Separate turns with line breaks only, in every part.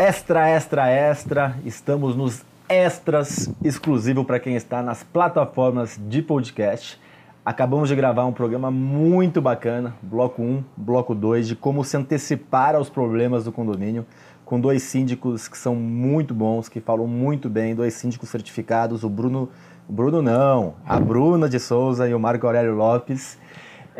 Extra, extra, extra. Estamos nos extras exclusivo para quem está nas plataformas de podcast. Acabamos de gravar um programa muito bacana, bloco 1, bloco 2, de como se antecipar aos problemas do condomínio, com dois síndicos que são muito bons, que falam muito bem, dois síndicos certificados, o Bruno, o Bruno não, a Bruna de Souza e o Marco Aurélio Lopes.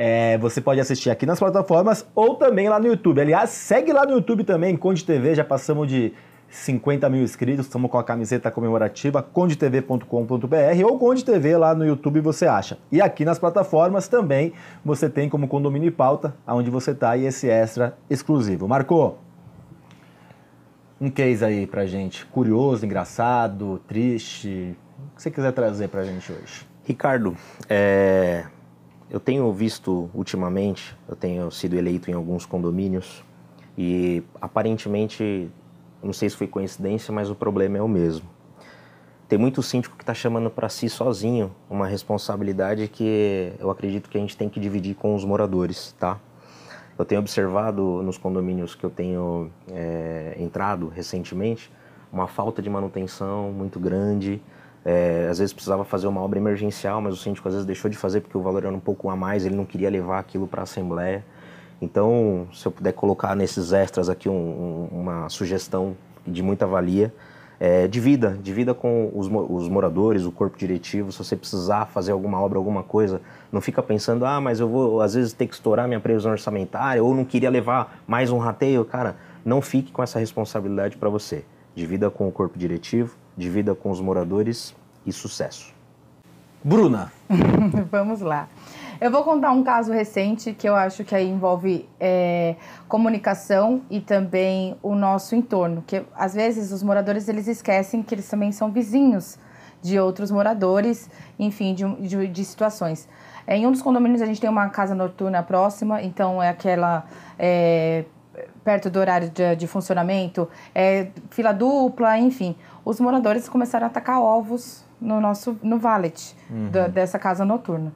É, você pode assistir aqui nas plataformas ou também lá no YouTube. Aliás, segue lá no YouTube também, Conde TV, já passamos de 50 mil inscritos, estamos com a camiseta comemorativa condetv.com.br ou Conde TV lá no YouTube você acha. E aqui nas plataformas também você tem como condomínio e pauta, aonde você está e esse extra exclusivo. Marcou? Um case aí pra gente, curioso, engraçado, triste, o que você quiser trazer pra gente hoje.
Ricardo, é, eu tenho visto ultimamente, eu tenho sido eleito em alguns condomínios e aparentemente não sei se foi coincidência, mas o problema é o mesmo. Tem muito síndico que está chamando para si sozinho uma responsabilidade que eu acredito que a gente tem que dividir com os moradores, tá? Eu tenho observado nos condomínios que eu tenho é, entrado recentemente uma falta de manutenção muito grande. É, às vezes precisava fazer uma obra emergencial, mas o síndico às vezes deixou de fazer porque o valor era um pouco a mais, ele não queria levar aquilo para a assembleia. Então, se eu puder colocar nesses extras aqui um, um, uma sugestão de muita valia, é, divida, divida com os, os, moradores, o corpo diretivo, se você precisar fazer alguma obra, alguma coisa, não fica pensando, ah, mas eu vou às vezes ter que estourar minha previsão orçamentária, ou não queria levar mais um rateio, cara, não fique com essa responsabilidade para você. Divida com o corpo diretivo, divida com os moradores e sucesso.
Bruna.
Vamos lá. Eu vou contar um caso recente que eu acho que aí envolve é, comunicação e também o nosso entorno, que às vezes os moradores eles esquecem que eles também são vizinhos de outros moradores, enfim, de, de, de situações. É, em um dos condomínios a gente tem uma casa noturna próxima, então é aquela é, perto do horário de, de, funcionamento, é fila dupla, enfim. Os moradores começaram a atacar ovos no nosso no valet uhum. da, dessa casa noturna.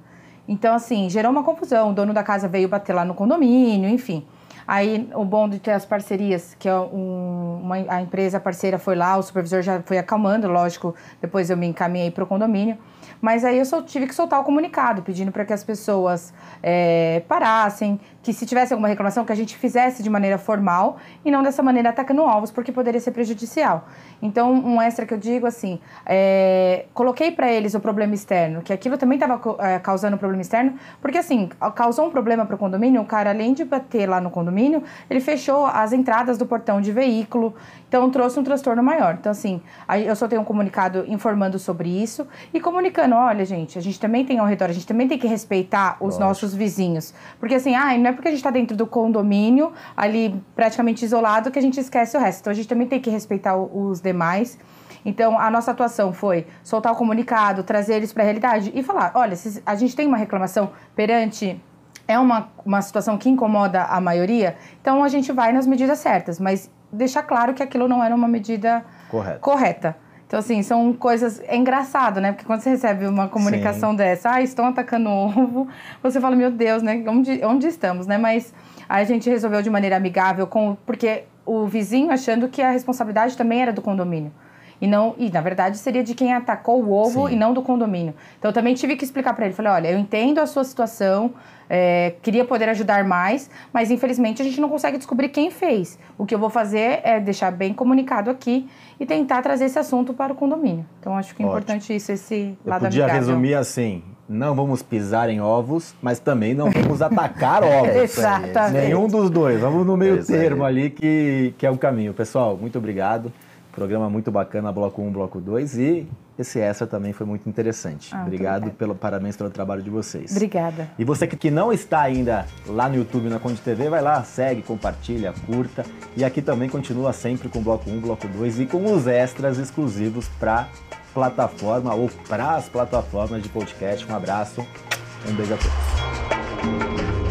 Então, assim, gerou uma confusão. O dono da casa veio bater lá no condomínio, enfim. Aí, o bom de ter as parcerias, que é um, uma, a empresa parceira foi lá, o supervisor já foi acalmando, lógico, depois eu me encaminhei para o condomínio. Mas aí eu só tive que soltar o comunicado, pedindo para que as pessoas é, parassem, que se tivesse alguma reclamação, que a gente fizesse de maneira formal e não dessa maneira atacando alvos, porque poderia ser prejudicial. Então, um extra que eu digo assim, é, coloquei para eles o problema externo, que aquilo também estava é, causando um problema externo, porque assim, causou um problema para o condomínio, o cara, além de bater lá no condomínio, ele fechou as entradas do portão de veículo, então trouxe um transtorno maior. Então, assim, eu só tenho um comunicado informando sobre isso e comunicando, olha, gente, a gente também tem ao redor, a gente também tem que respeitar os Lógico. nossos vizinhos. Porque assim, ah, não é porque a gente está dentro do condomínio, ali praticamente isolado, que a gente esquece o resto. Então a gente também tem que respeitar os demais. Então, a nossa atuação foi soltar o comunicado, trazer eles para a realidade e falar: olha, se a gente tem uma reclamação perante. É uma, uma situação que incomoda a maioria, então a gente vai nas medidas certas, mas deixar claro que aquilo não era uma medida correta. correta. Então, assim, são coisas. É engraçado, né? Porque quando você recebe uma comunicação Sim. dessa, ah, estão atacando o ovo, você fala, meu Deus, né? Onde, onde estamos, né? Mas a gente resolveu de maneira amigável, com, porque o vizinho achando que a responsabilidade também era do condomínio. E não, e na verdade seria de quem atacou o ovo Sim. e não do condomínio. Então eu também tive que explicar para ele, falei, olha, eu entendo a sua situação, é, queria poder ajudar mais, mas infelizmente a gente não consegue descobrir quem fez. O que eu vou fazer é deixar bem comunicado aqui e tentar trazer esse assunto para o condomínio. Então acho que é importante isso, esse
eu lado podia amigável. resumir assim, não vamos pisar em ovos, mas também não vamos atacar ovos.
Exatamente.
Nenhum dos dois. Vamos no meio termo ali que, que é o caminho. Pessoal, muito obrigado. Programa muito bacana, bloco 1, bloco 2 e esse extra também foi muito interessante. Ah, Obrigado, pelo parabéns pelo trabalho de vocês.
Obrigada.
E você que não está ainda lá no YouTube na Conde TV, vai lá, segue, compartilha, curta. E aqui também continua sempre com bloco 1, bloco 2 e com os extras exclusivos para plataforma ou para as plataformas de podcast. Um abraço, um beijo a todos.